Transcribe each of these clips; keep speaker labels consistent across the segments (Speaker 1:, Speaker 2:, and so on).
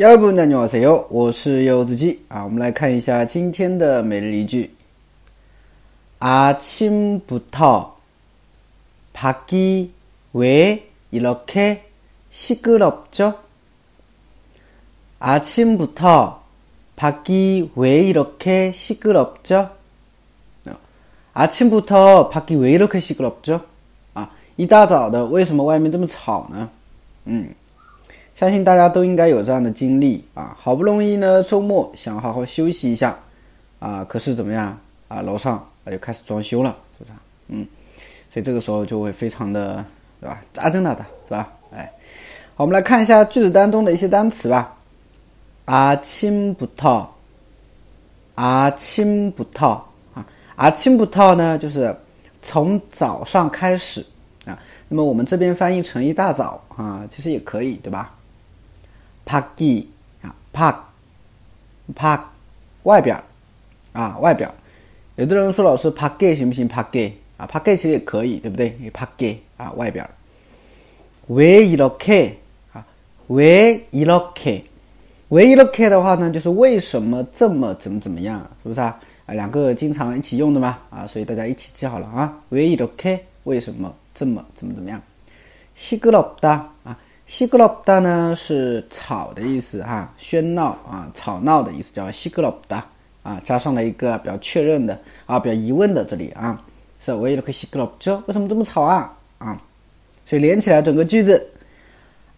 Speaker 1: 여러분 안녕하세요. 我是柚子鸡啊，我们来看一下今天的每日一句。 아침부터 밖이 왜 이렇게 시끄럽죠? 아침부터 밖이 왜 이렇게 시끄럽죠? 아침부터 밖이 왜 이렇게 시끄럽죠? 아, 一大早的为什么外面这么吵呢？嗯。 相信大家都应该有这样的经历啊，好不容易呢周末想好好休息一下啊，可是怎么样啊？楼上啊又开始装修了，是不是？嗯，所以这个时候就会非常的，对吧？扎针了的，是吧？哎，好，我们来看一下句子当中的一些单词吧。아침부 터， 아침부 터， 啊，아침부터呢就是从早上开始啊。那么我们这边翻译成一大早啊，其实也可以，对吧？ 밖이啊，밖 밖外边啊，外边。有的人说老师밖에行不行？밖에啊，밖에其实也可以，对不对？밖에啊，外边。왜이렇게啊？왜이렇게왜이렇게的话呢，就是为什么这么怎么怎么样，是不是啊？啊，两个经常一起用的嘛啊，所以大家一起记好了啊。왜이렇게为什么这么怎么怎么样？시끄럽다啊。 西格罗达呢是吵的意思哈，喧闹啊，吵闹的意思叫西格罗达啊，加上了一个比较确认的啊，比较疑问的这里啊，是为了个西格罗죠为什么这么吵啊啊？所以连起来整个句子，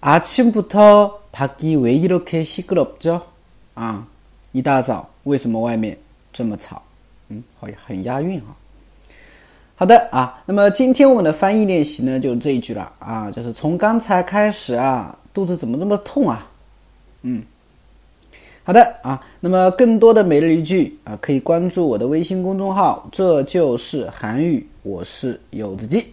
Speaker 1: 아침부터밖이왜이렇게시끄럽죠啊，一大早为什么外面这么吵？嗯，好很押韵啊。 好的啊，那么今天我们的翻译练习呢，就是这一句了啊，就是从刚才开始啊，肚子怎么这么痛啊？嗯，好的啊，那么更多的每日一句啊，可以关注我的微信公众号，这就是韩语，我是柚子鸡。